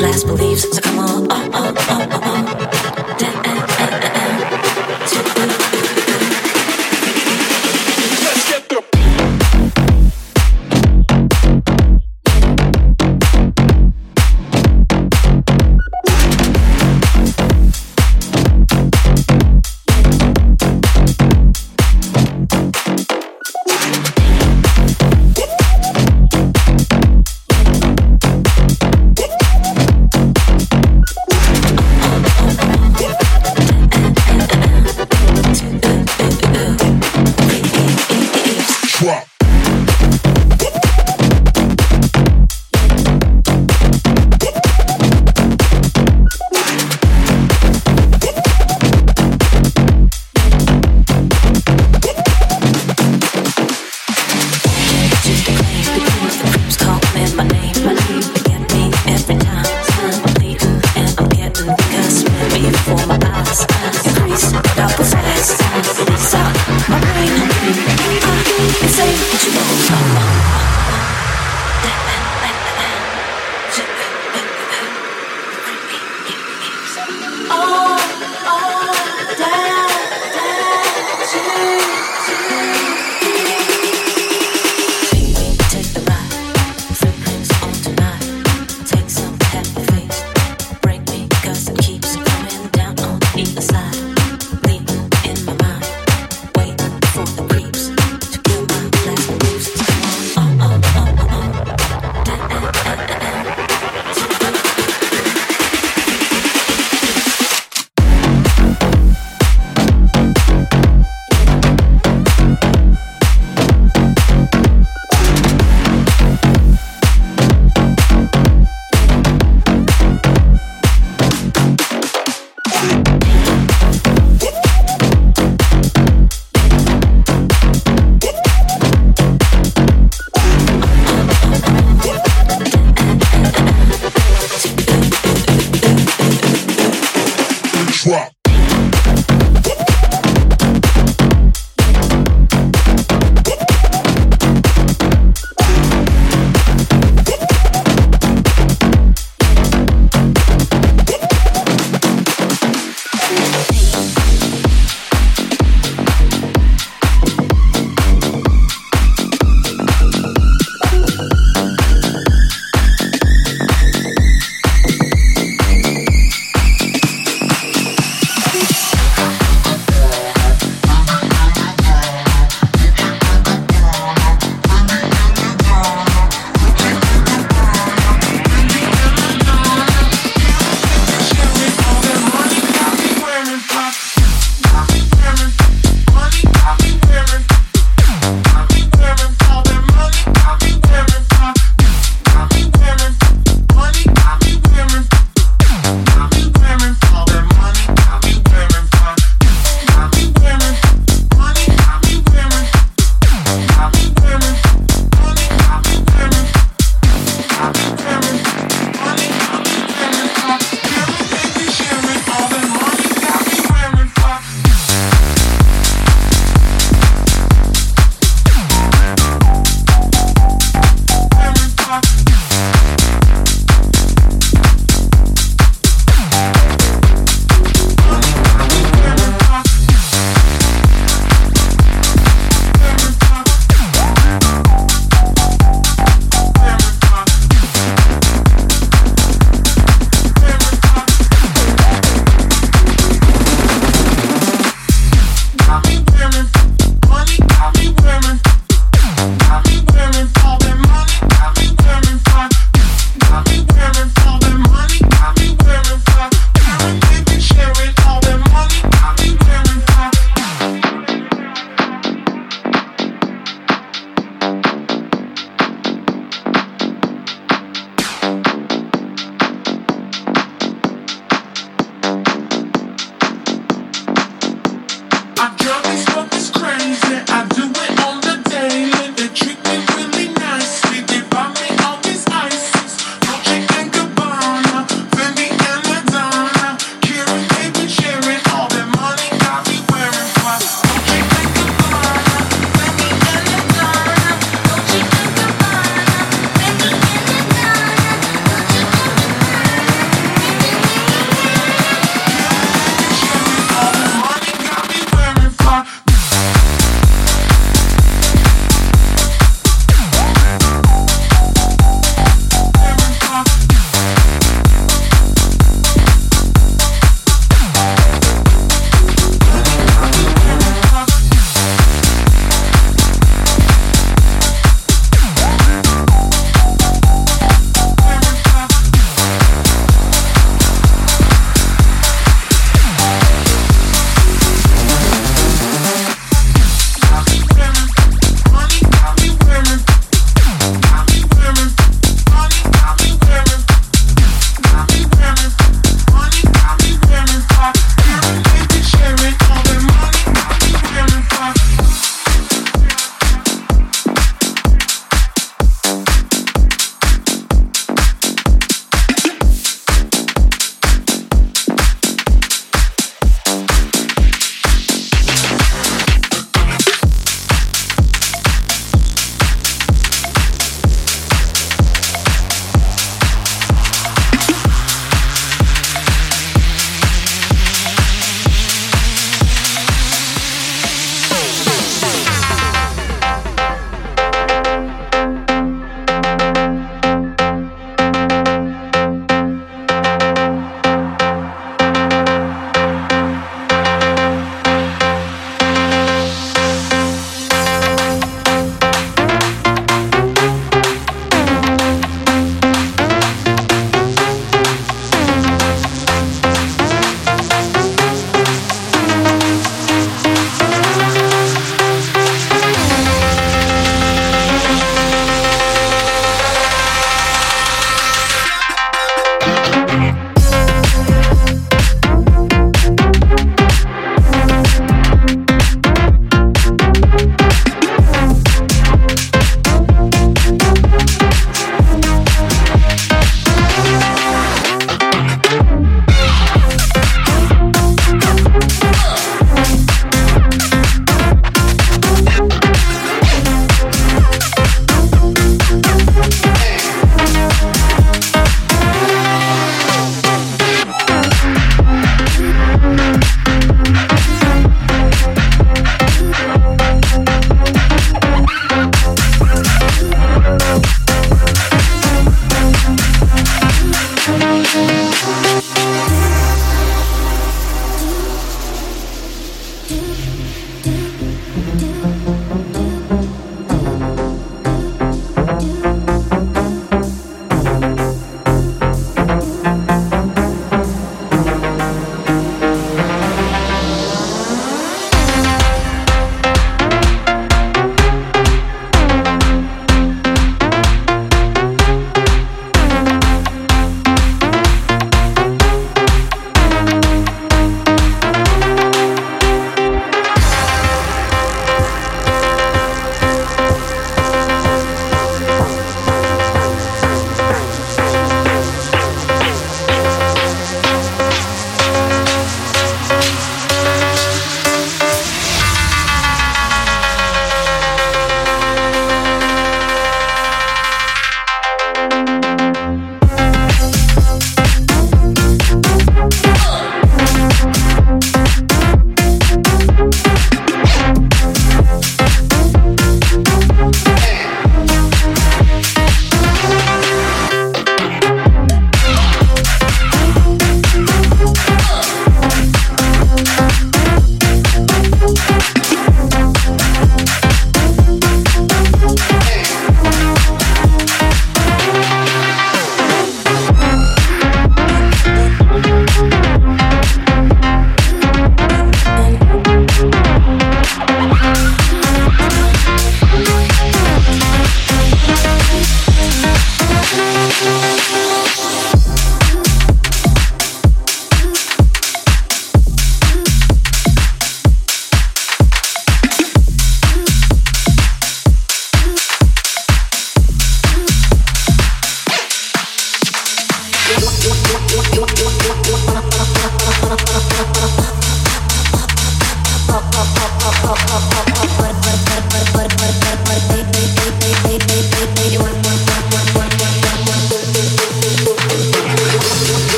last beliefs. So come on, up, up, up, up, up.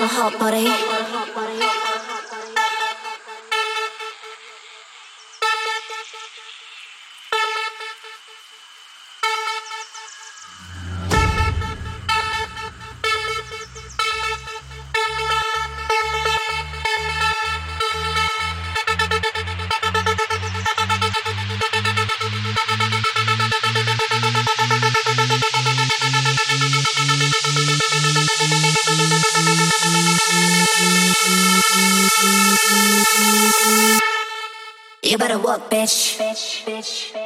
got a hot body. We bitch. to the beat.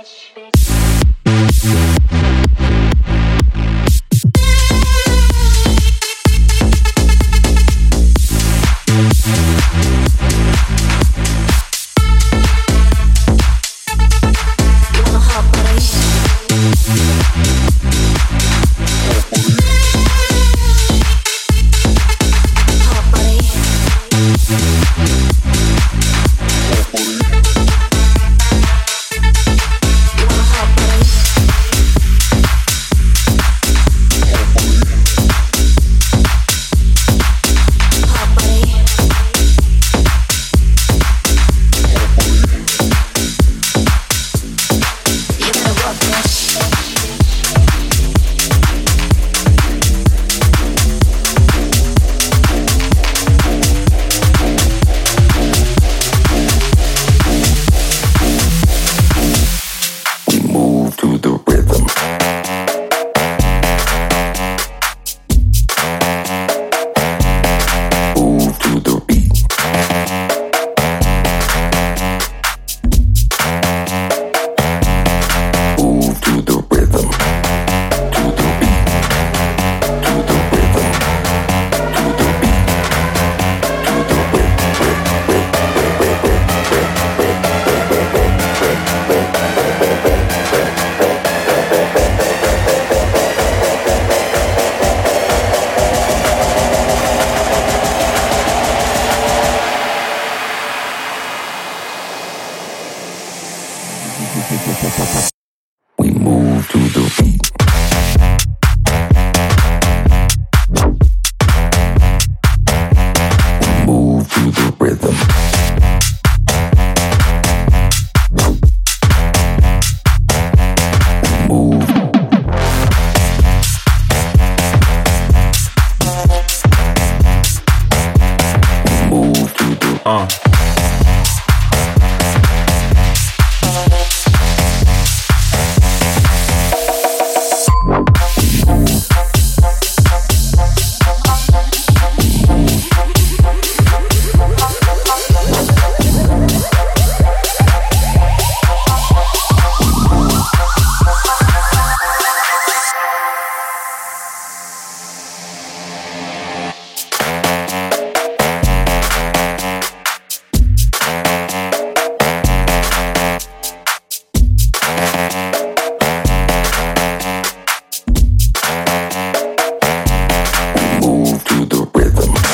the rhythm.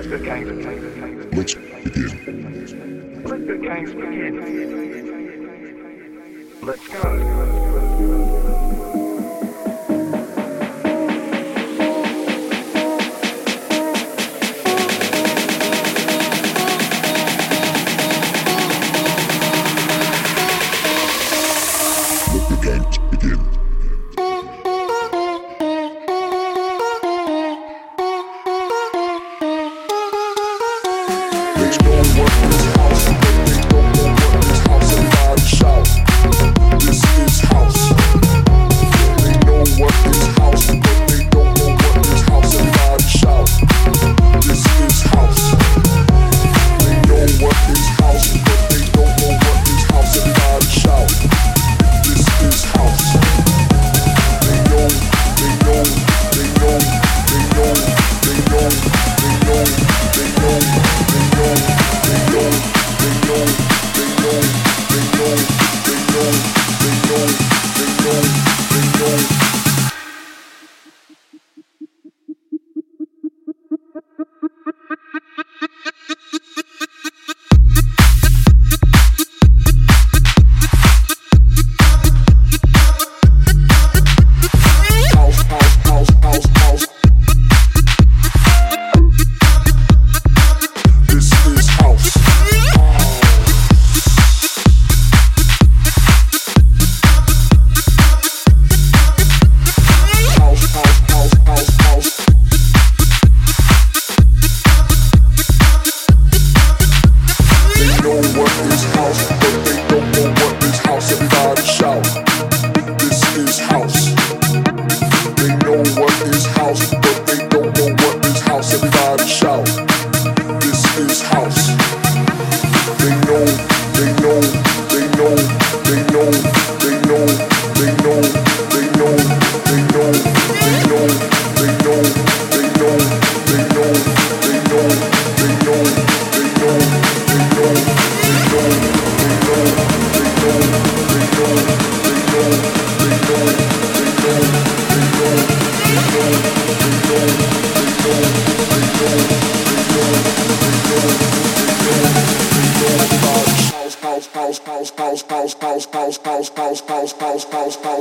Let's begin. Let's go.